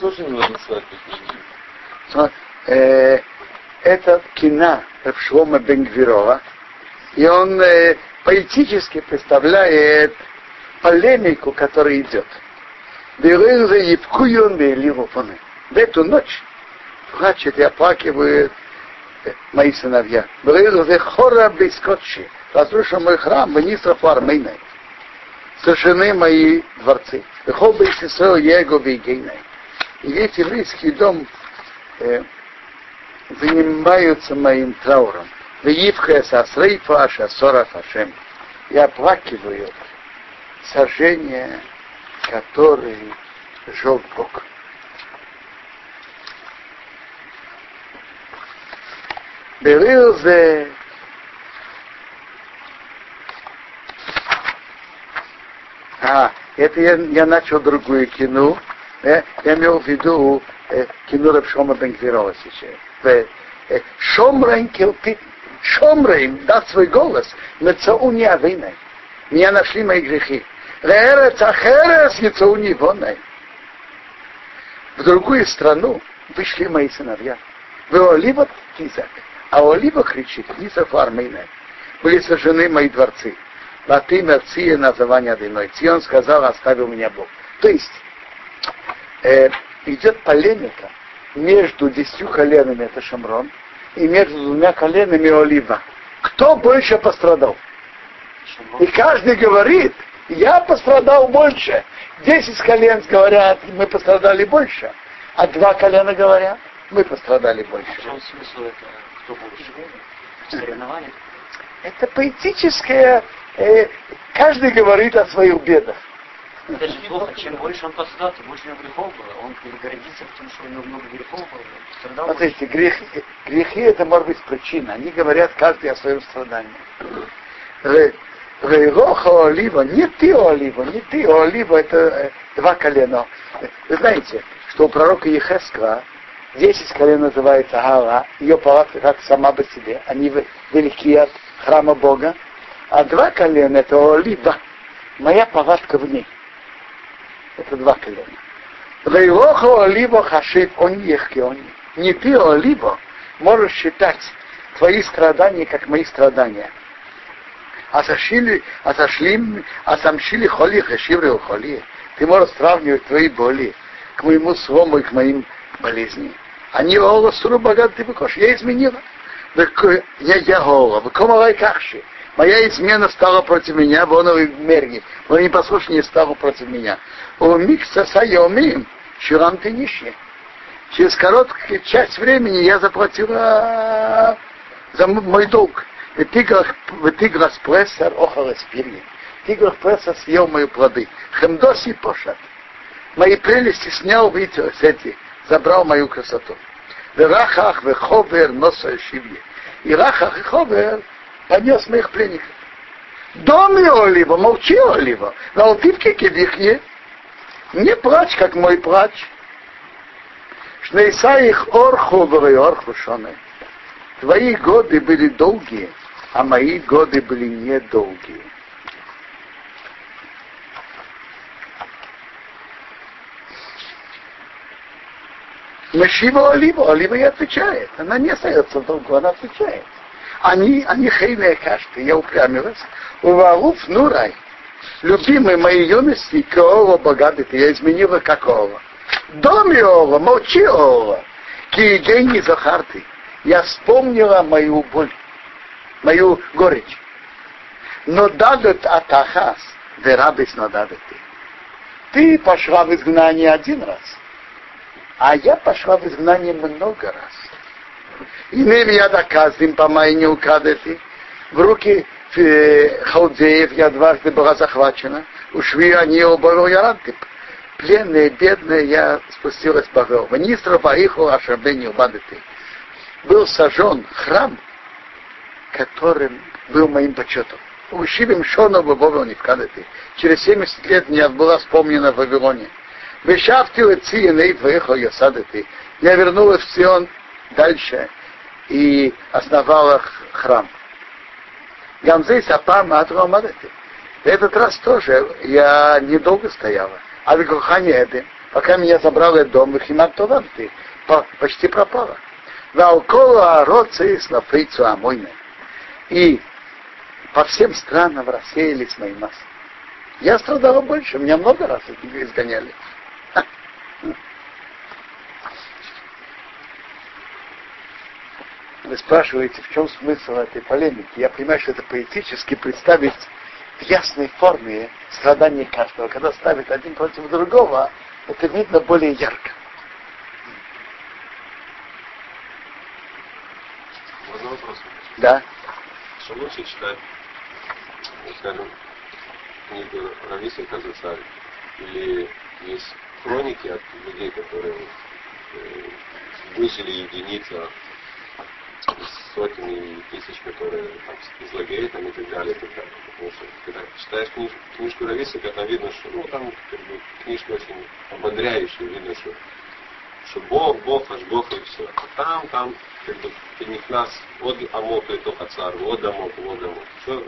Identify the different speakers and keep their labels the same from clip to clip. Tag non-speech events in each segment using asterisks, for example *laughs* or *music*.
Speaker 1: тоже не нужно свадьбы.
Speaker 2: Э, это кина Шлома Бенгвирова, и он э, поэтически представляет полемику, которая идет. В эту ночь плачет и оплакивают мои сыновья. Хора Бейскотчи, разрушил мой храм, Венисра Фармейной. Сожжены мои дворцы. Вехол Бейсисо Его Вейгейной. И весь еврейский дом э, занимаются моим трауром. Я оплакиваю сожжение, который жег Бог. Берил זה А, это я, я начал другую кино. Э, я имел в виду э, кино Рабшома Бенквирова сейчас. Э, Шомрейн келпит, Шомрейн даст свой голос, на цауни авиной. Меня нашли мои грехи. Лерец ахерес яцауни вонай. В другую страну вышли мои сыновья. Вы оливот кизак. А олива кричит, Кизак армейна. Были сожжены мои дворцы. Латы мерция название одной. Цион сказал, оставил меня Бог. То есть, э, идет полемика между десятью коленами, это Шамрон, и между двумя коленами Олива. Кто больше пострадал? И каждый говорит, я пострадал больше. Десять колен говорят, мы пострадали больше. А два колена говорят, мы пострадали больше. В чем смысл этого? Кто больше? Соревнования? Это поэтическое, э, каждый говорит о своих бедах.
Speaker 3: Это же плохо, чем больше он пострадал, тем больше у него грехов было. Он гордится, потому что у него много грехов было.
Speaker 2: Страдал Смотрите, грех, грехи это может быть причина. Они говорят каждый о своем страдании. Рейроха Олива, не ты Олива, не ты Олива, это э, два колена. Вы знаете, что у пророка Ехесква десять колен называется Гала, ее палатка как сама по себе, они велики от храма Бога, а два колена это Олива, моя палатка в ней. Это два колена. Рейроха Олива Хашив, он ехки, Не ты Олива можешь считать твои страдания как мои страдания Асашили, асашлим, асамшили холи, хашивры холи. Ты можешь сравнивать твои боли к моему слому и к моим болезням. Они ола суру богат ты быкош. Я изменила. Я я гола. Выкомала кахши. Моя измена стала против меня, вон мерги. Мое непослушание стало против меня. У микса сайомим, ширам ты нищий. Через короткую часть времени я заплатила за мой долг. Ветиграс прессер охал спирья. Тигров прессер съел мои плоды. Хемдоси пошат. Мои прелести снял ветер с этих, забрал мою красоту. Верахах веховер носа шивье. И Рахах и Ховер понес моих пленников. Доме Олива, молчи Олива, на алтивке кивихне, не плачь, как мой плач. Шнейса их орху и орху шоны. Твои годы были долгие, а мои годы были недолгие. Мешива Олива, Олива и отвечает. Она не остается в долгу, она отвечает. Они, они хейные кашты, я упрямилась. Уваруф Нурай, любимый моей юности, Каова богатый, я изменила какого. Доме Ова, молчи Ова, Киегейни Захарты. Я вспомнила мою боль мою горечь. Но дадут атахас, нададут ты. Ты пошла в изгнание один раз, а я пошла в изгнание много раз. И не я доказываем по моей неукадети. В руки э, халдеев я дважды была захвачена. Ушви они оба яранты. Пленные, бедные, я спустилась по гору. Министра Баиху Ашабени Убадыты. Был сожжен храм, которым был моим почетом. Ущибим Шона Бобова не вкадати. Через 70 лет мне была вспомнена в Вавилоне. Вешавти леции нейт выехал я садати. Я вернулась в Сион дальше и основала храм. Гамзей Сапам Атрамадати. В этот раз тоже я недолго стояла. А в Гухане это пока меня забрал этот дом, их имам ты почти пропала. Валкола роцис на фрицу амойна. И по всем странам рассеялись мои массы. Я страдала больше, меня много раз изгоняли. Вы спрашиваете, в чем смысл этой полемики? Я понимаю, что это поэтически представить в ясной форме страдания каждого. Когда ставят один против другого, это видно более ярко.
Speaker 1: Можно вопрос?
Speaker 2: Да.
Speaker 1: Что лучше читать, скажем, книгу Рависа Казацарь или есть хроники от людей, которые э, выжили единица сотни и тысяч, которые там, из лагерей там, и так далее, и так далее. Потому что когда читаешь книж, книжку Рависика, там видно, что ну, там как бы, книжка очень ободряющая, видно, что, что Бог, Бог, аж Бог и все. А там, там, как бы, нас, вот амок и только царь, вот амок, вот амок. Что,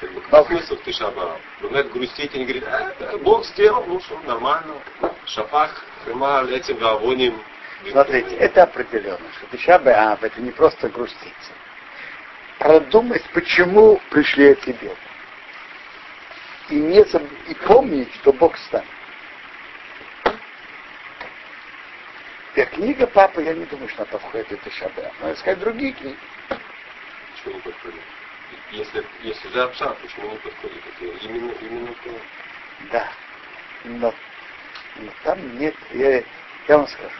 Speaker 1: как бы, какой смысл ты шаба? Бывает не говорит, да, Бог сделал, ну что, нормально. Шапах, хрема, этим гавоним,
Speaker 2: Смотрите, это определенно, что Тиша Беав это не просто груститься. Продумать, почему пришли эти беды. И, не заб... и помнить, что Бог с нами. Теперь книга папы, я не думаю, что она подходит это Шабе. Надо искать другие книги.
Speaker 1: Почему подходит? Если, если за Апша, почему не подходит? Это именно, именно то.
Speaker 2: Да. Но, но там нет, я, я вам скажу.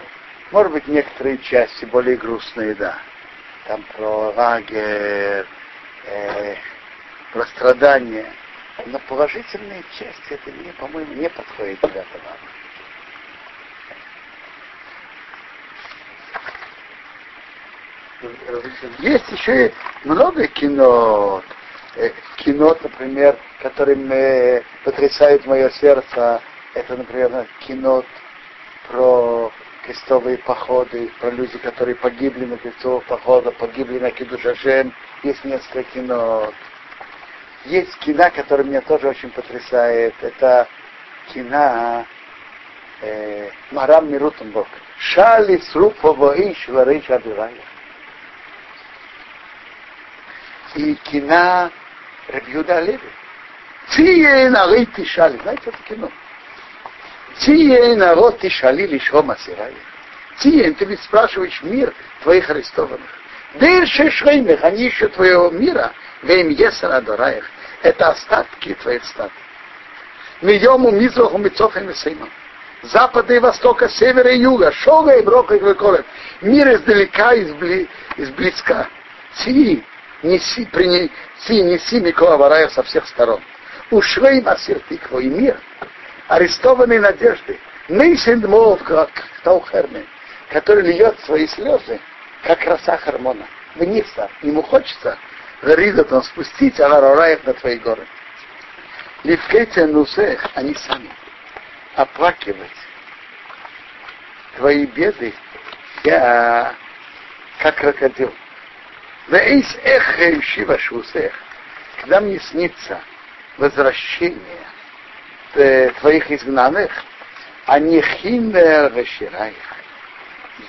Speaker 2: Может быть, некоторые части более грустные, да. Там про лагерь, э, про страдания. Но положительные части, это, не, по-моему, не подходит для этого. Есть еще много кино, э, кино, например, которым э, потрясает мое сердце. Это, например, кино про крестовые походы, про люди, которые погибли на крестовых походах, погибли на Кидушашем. Есть несколько кино. Есть кино, которое меня тоже очень потрясает. Это кино э, Марам Мирутенбург. Шали срупово иш вариш адывая. И кино Рабьюда Леви. Тие на шали. Знаете, это кино? Тиен народ ты шалили шома сирая. Тиен, ты ведь спрашиваешь мир твоих арестованных. Дальше шреймих, они ищут твоего мира, вем есер адораях. Это остатки твоих стат. Мидему мизраху мицофем и сеймом. Запада и востока, севера и юга, шога и брока и выколет. Мир издалека избли, изблизка. Ти, неси, принеси, неси Микола Вараев со всех сторон. Ушвей масир тикво и мир – арестованной надежды. Мейсен Мов, как Таухермен, который льет свои слезы, как роса Хармона. Вниз, ему хочется Ридат он спустить, а Рараев на твои горы. Левкейте Нусех, они сами оплакивать твои беды, я как крокодил. Вейс эх шива шусех, когда мне снится возвращение э, твоих изгнанных, а не химер.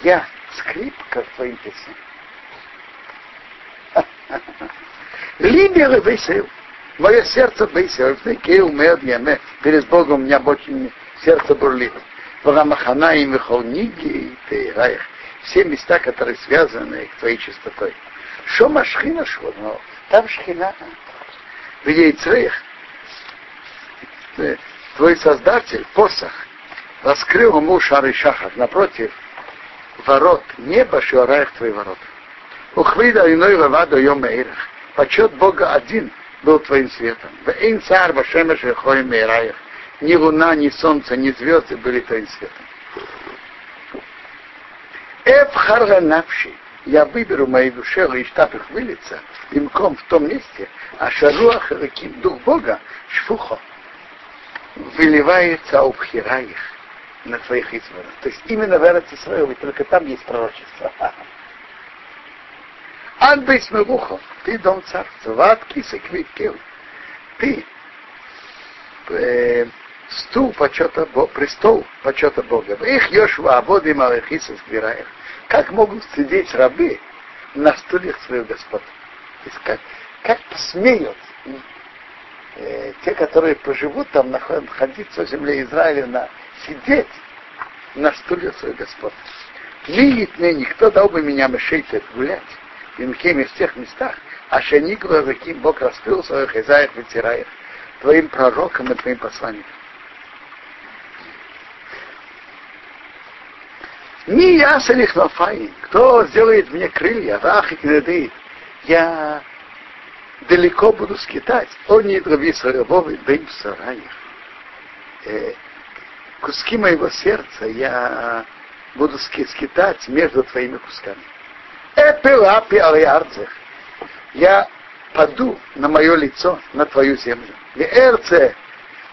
Speaker 2: Я скрипка в твоим песням. *laughs* Либер весел. Мое сердце яме. Перед Богом у меня очень сердце бурлит. Варамахана и Михолниги и Раях. Все места, которые связаны с твоей чистотой. Шома шхина шхуно. Там шхина. В яйцеях твой создатель, посох, раскрыл ему шары шахар напротив ворот неба, шуараях твои ворот. Ухвида иной ваваду йом мейрах. Почет Бога один был твоим светом. В эйн царь вашемеш вехой мейраях. Ни луна, ни солнце, ни звезды были твоим светом. Эф харга навши. Я выберу моей душе, и штаб их вылиться, имком в том месте, а шаруах дух Бога, шфухо, выливается обхира их на твоих избранных. То есть именно в Эрцисраиле только там есть пророчество. Анбейс Мелухов, ты дом царства, ват кисек Ты э, стул почета, престол почета Бога. Их Йошва, Абоды, Малахисус, Гвираев. Как могут сидеть рабы на стульях своих господ? Как, как посмеют э, те, которые поживут там, находиться в земле Израиля, на, сидеть на стульях своих господ. Видит мне, никто дал бы меня мышейте гулять. И в тех местах, а шаникла каким Бог раскрыл своих хозяев вытирает твоим пророкам и твоим посланникам. Ми я салихнофай, кто сделает мне крылья, рах и кнеды, я далеко буду скитать. Он не дроби сарововый дым в сараях. Э, куски моего сердца я буду скитать между твоими кусками. Эпилапи алиарцех. Я паду на мое лицо, на твою землю. И эрце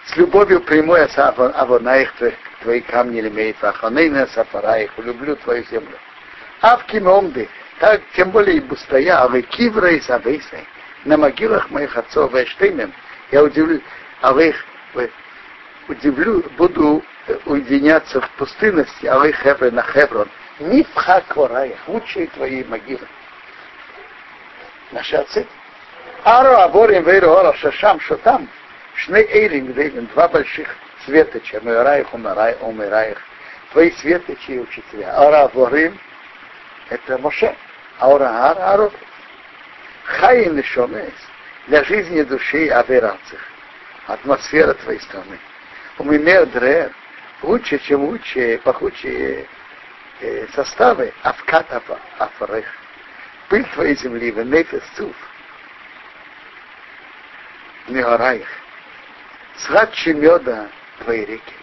Speaker 2: с любовью приму я авонаих твои камни лимеет ваханейна сафараих, люблю твою землю. Авки момды, так тем более и бустоя, а вы кивра и савейсай, на могилах моих отцов Вештеймем, я удивлю, а вы их удивлю, буду уединяться в пустынности, а вы хевры на Хеврон, не в Хаквараях, лучшие твои могилы. Наши отцы. Аро Аборим Вейру Ора Шашам Шотам, Шны Эйлин Гдейлин, два больших светоча, Мираих, Умираих, Умираих, твои светочи и учителя. Ара Аборим, это Моше, Ара Ар, Хаин Шомес, для жизни души Аверацих, атмосфера твоей страны. Умимер Дрер, лучше, чем лучше, пахучие э, составы, Авкат Афарех, пыль твоей земли, Венефес Цуф, Неораих, сладче меда твоей реки.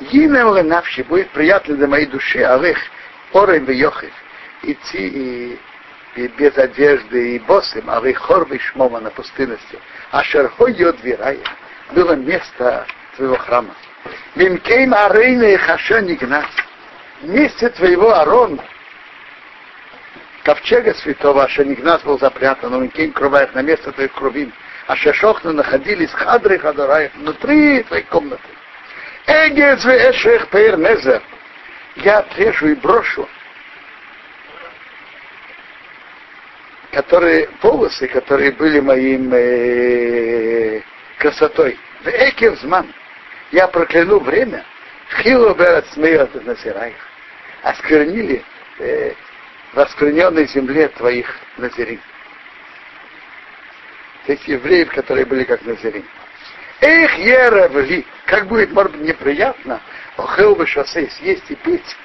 Speaker 2: ינעם לנפשי будет приятно для моей души, הלוך ערום ויחף, идти и, и без одежды и босым, עלי חרבות שממה на пустынности. אשר היו דביריך, было место твоего храма. במקום ארונך אשר נגנז. Месте твоего Арон, ковчега святого, а Шанигнас был запрятан, но ובמקום כרוביך на место твоих керувим. אשר שכנו находились חדרי חדריך внутри твоей комнаты. Эгез эшех пейр незер я отрежу и брошу, которые, волосы, которые были моим э, красотой. В Экевзман я прокляну время, Хилу берет смеет назираих, осквернили э, в оскверненной земле твоих назирин. Тех евреев, которые были как назирин. Эх, Еревли, как будет, может быть, неприятно, охел бы шоссе, съесть и пить.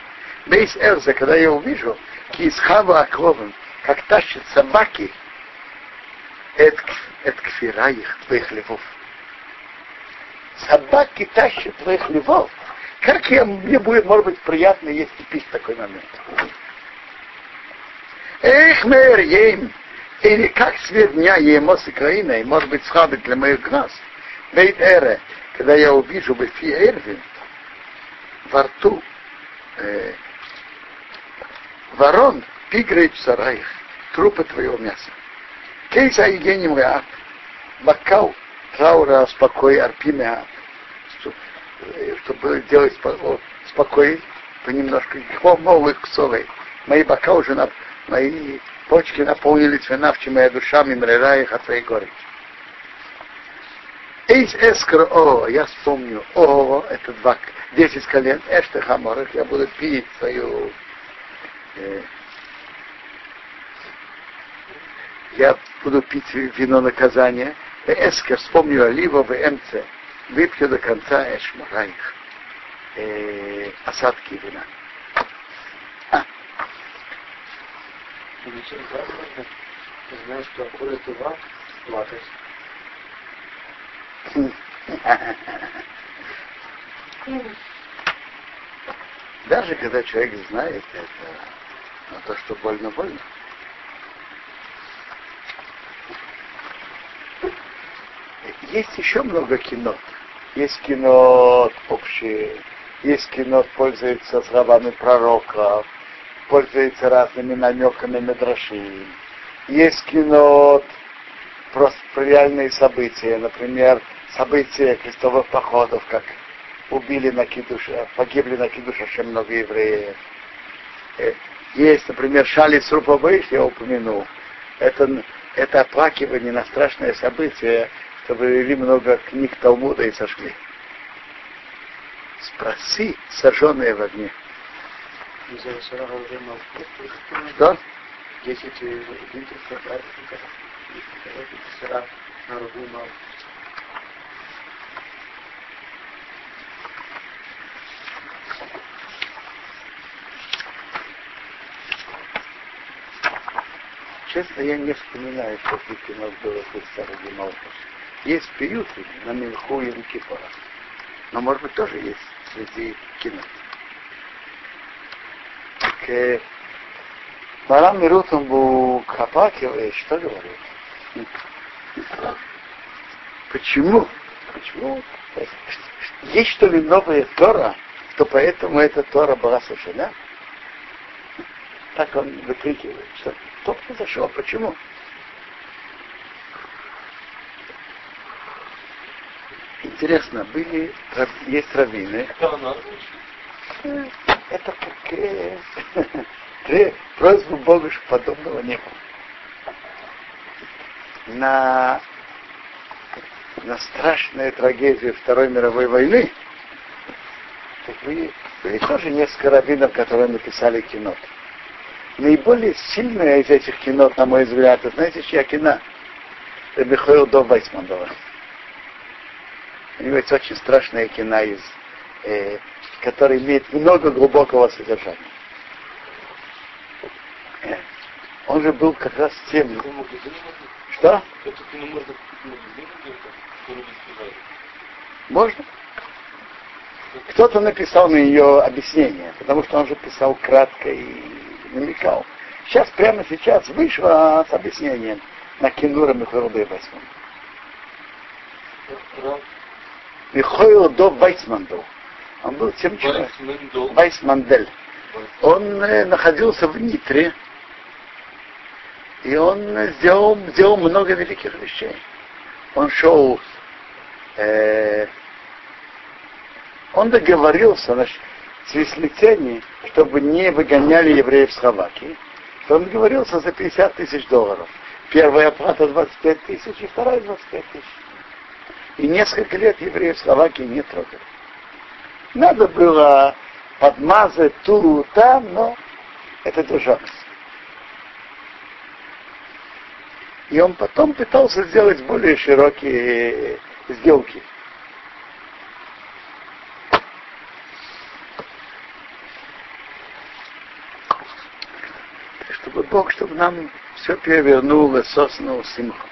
Speaker 2: Бейс Эрза, когда я увижу, кисхава окловым, как тащат собаки, это кфира их, твоих львов. Собаки тащат твоих львов. Как я, мне будет, может быть, приятно есть и пить в такой момент. Эх, мэр, ем, или как свет дня емос и краина, и может быть схабит для моих глаз. Бейт эре, когда я увижу в Эрвин, во рту э, ворон, пигрейч сараих, трупы твоего мяса. Кейса Евгением Реат, бокал траура спокой арпимя, чтобы делать спокой, понемножку, новых солей. Мои бока уже, на, мои почки наполнились винавчи моя душа, мимрера их от твоей горечи. Эйс эскр о, я вспомню, о, это два, десять колен, эште хаморах, я буду пить свою, э, я буду пить вино наказания, эскер, вспомню олива в МЦ, выпью до конца эшмараих, э, осадки вина. А.
Speaker 3: Ты знаешь, что враг, плакать. *laughs*
Speaker 2: Даже когда человек знает это, но то, что больно, больно. Есть еще много кино. Есть кино общее, есть кино, пользуется словами пророков, пользуется разными намеками на драши. Есть кино просто про реальные события, например, события крестовых походов, как убили на Кидуша, погибли на Кидуша очень много евреев. Э, есть, например, Шали Срупабейш, я упомянул. Это, это оплакивание на страшное событие, что вывели много книг Талмуда и сошли. Спроси, сожженные в огне. Что?
Speaker 3: Десять литров
Speaker 2: Честно, я не вспоминаю, что у нас было старый Малхус. Есть приюты на Милху и Рукипора. Но, может быть, тоже есть среди кино. Так, э, Марам Мирутам был Хапакиве, что говорит? Почему? Почему? Есть что ли новая Тора, то поэтому эта Тора была совершена? Так он выкрикивает, что кто произошел, почему? Интересно, были, есть раввины. Это как *laughs* э, просьбу Бога, что подобного не было. На, на страшную трагедию Второй мировой войны так были, были тоже несколько раввинов, которые написали кино. Наиболее сильное из этих кино, на мой взгляд, это знаете, чья кино? Это Михаил Дов Вайсман была. У него есть очень страшная кино, из, э, которая имеет много глубокого содержания. Э, он же был как раз тем... Что? Можно? Кто-то написал на ее объяснение, потому что он же писал кратко и намекал. Сейчас, прямо сейчас, вышло с объяснением на Кинура Михаила Вайсман. Михаил до Вайсманду. Он был тем человеком. Вайсмандель. Он э, находился в Нитре, и он сделал, сделал много великих вещей. Он шел, э, он договорился, значит, с веслицами, чтобы не выгоняли евреев с Хаваки, то он договорился за 50 тысяч долларов. Первая оплата 25 тысяч и вторая 25 тысяч. И несколько лет евреев в Словакии не трогали. Надо было подмазать ту там, но это держалось. И он потом пытался сделать более широкие сделки. Чтобы Бог, чтобы нам все перевернуло, соснул симху.